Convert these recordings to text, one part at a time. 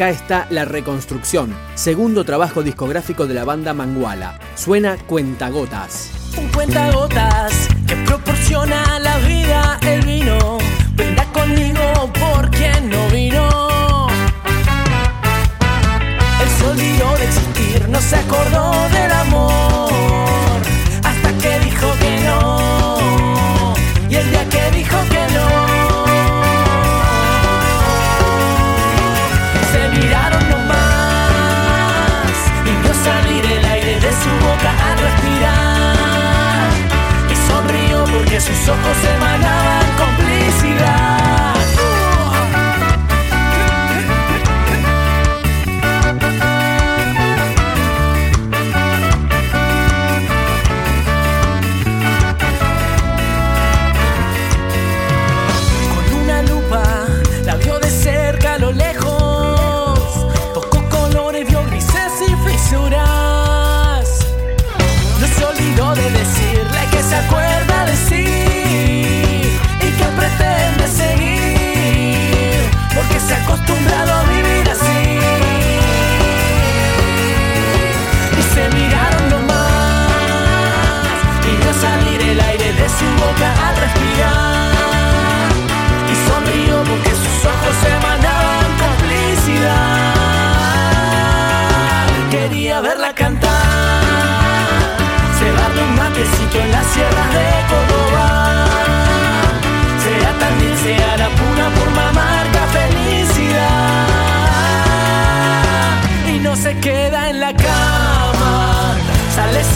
Acá está La Reconstrucción, segundo trabajo discográfico de la banda Manguala. Suena Cuentagotas. Un cuentagotas que proporciona la vida el vino. Venga conmigo por quien no vino. Se olvidó de existir, no se acordó del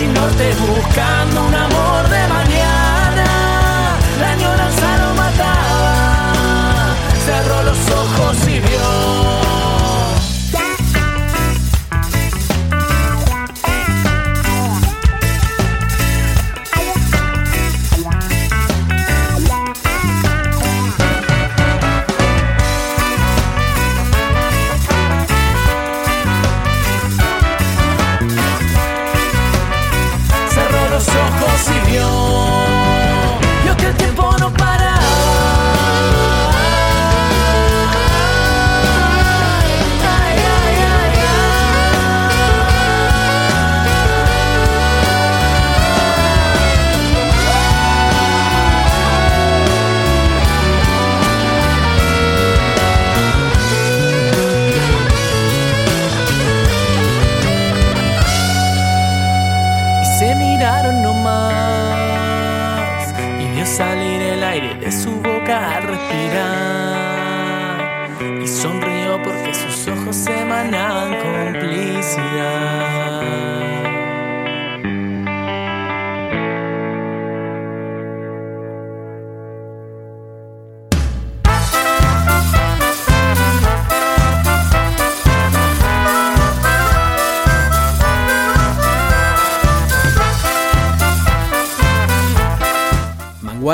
norte buscando un amor de y sonrió porque sus ojos emanan complicidad.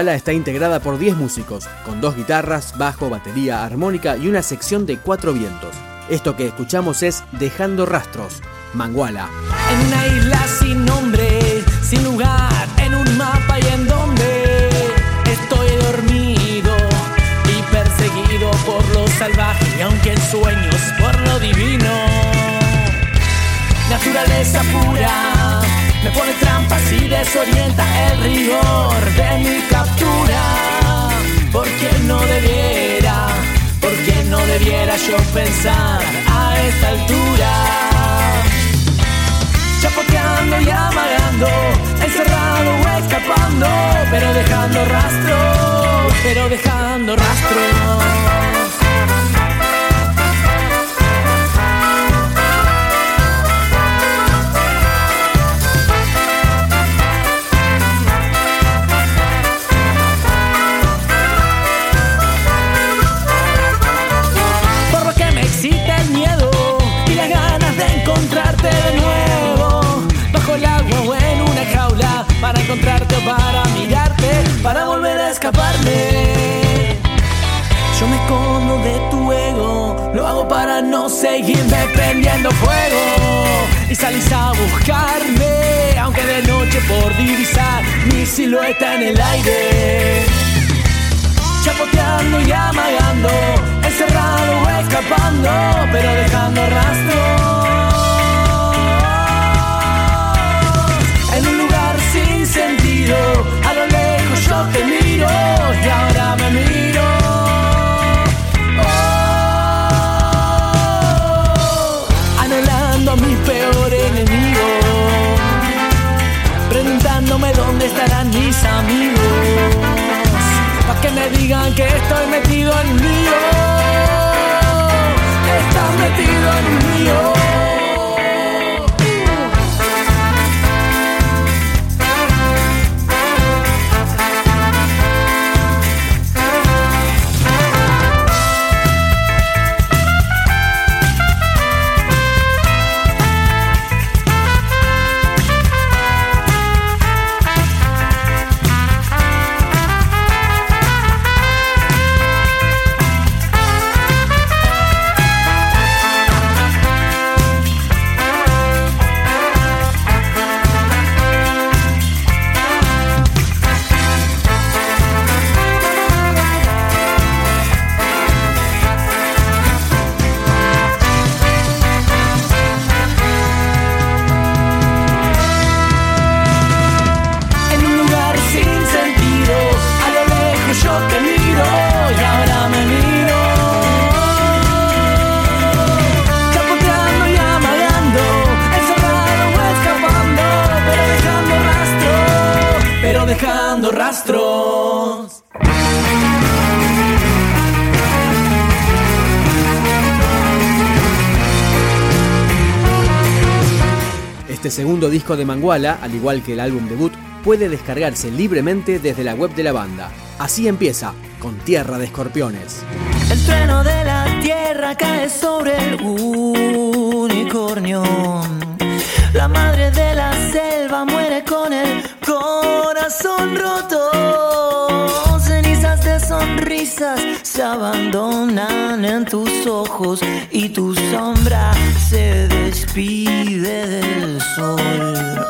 Manguala está integrada por 10 músicos, con dos guitarras, bajo, batería, armónica y una sección de cuatro vientos. Esto que escuchamos es Dejando Rastros, Manguala. En una isla sin nombre, sin lugar, en un mapa y en donde estoy dormido y perseguido por lo salvaje, aunque en sueños por lo divino. Naturaleza pura, me pone trampas y desorienta el rigor de mi captura. Porque no debiera, porque no debiera yo pensar a esta altura chapoteando y amagando, encerrado o escapando, pero dejando rastros, pero dejando rastros. Buscarte para mirarte, para volver a escaparme. Yo me escondo de tu ego, lo hago para no seguirme prendiendo fuego. Y salís a buscarme, aunque de noche por divisar mi silueta en el aire. Chapoteando y amagando, encerrado o escapando, pero dejando rastro. Que me digan que estoy metido en un lío, estás metido en un lío. Este segundo disco de Manguala, al igual que el álbum debut, puede descargarse libremente desde la web de la banda. Así empieza, con Tierra de Escorpiones. El trueno de la tierra cae sobre el unicornio. La madre de la selva muere con el corazón roto. Sonrisas se abandonan en tus ojos y tu sombra se despide del sol.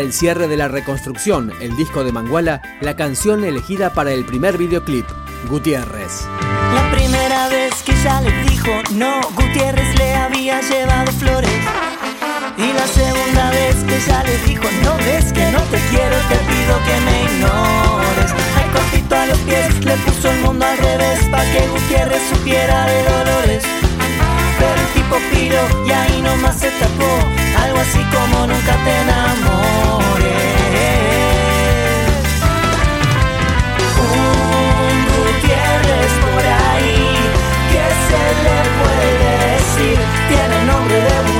El cierre de la reconstrucción, el disco de Manguala, la canción elegida para el primer videoclip, Gutiérrez. La primera vez que ya le dijo no, Gutiérrez le había llevado flores. Y la segunda vez que ya le dijo no ves que no te quiero, te pido que me ignores. Al cortito a los pies le puso el mundo al revés pa' que Gutiérrez supiera de dolores. Pero el tipo piro y ahí nomás se tapó, algo así como nunca te enamoré. Tiene nombre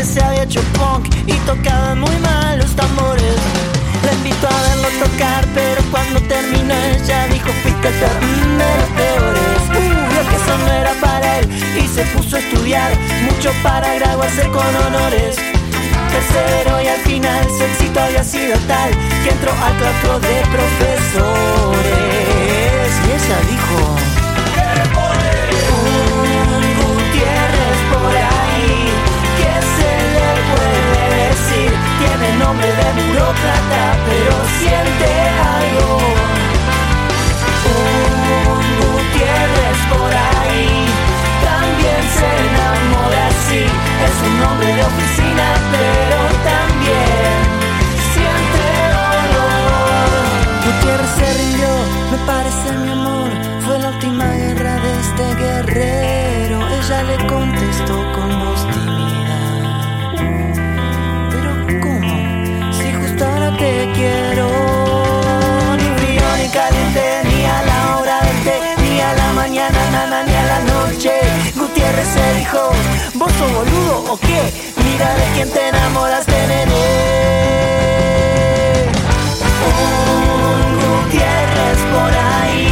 se había hecho punk y tocaba muy mal los tambores. Le invitó a verlo tocar, pero cuando terminó ella dijo mm, de los peores. Uh, que eso no era para él y se puso a estudiar mucho para graduarse con honores. Tercero y al final su éxito había sido tal que entró al claustro de profesores. Y ella dijo... ¿vos sos boludo o qué? Mira de quién te enamoraste, nene. Un Gutiérrez por ahí,